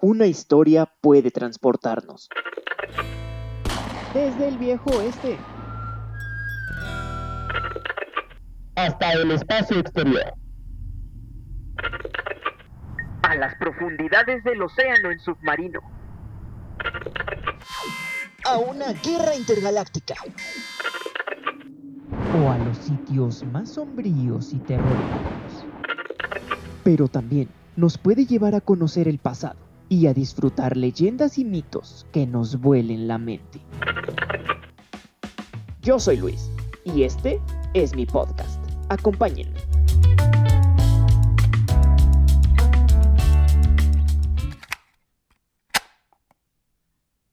una historia puede transportarnos. Desde el viejo oeste hasta el espacio exterior. A las profundidades del océano en submarino. A una guerra intergaláctica. O a los sitios más sombríos y terroríficos. Pero también nos puede llevar a conocer el pasado y a disfrutar leyendas y mitos que nos vuelen la mente. Yo soy Luis y este es mi podcast. Acompáñenme.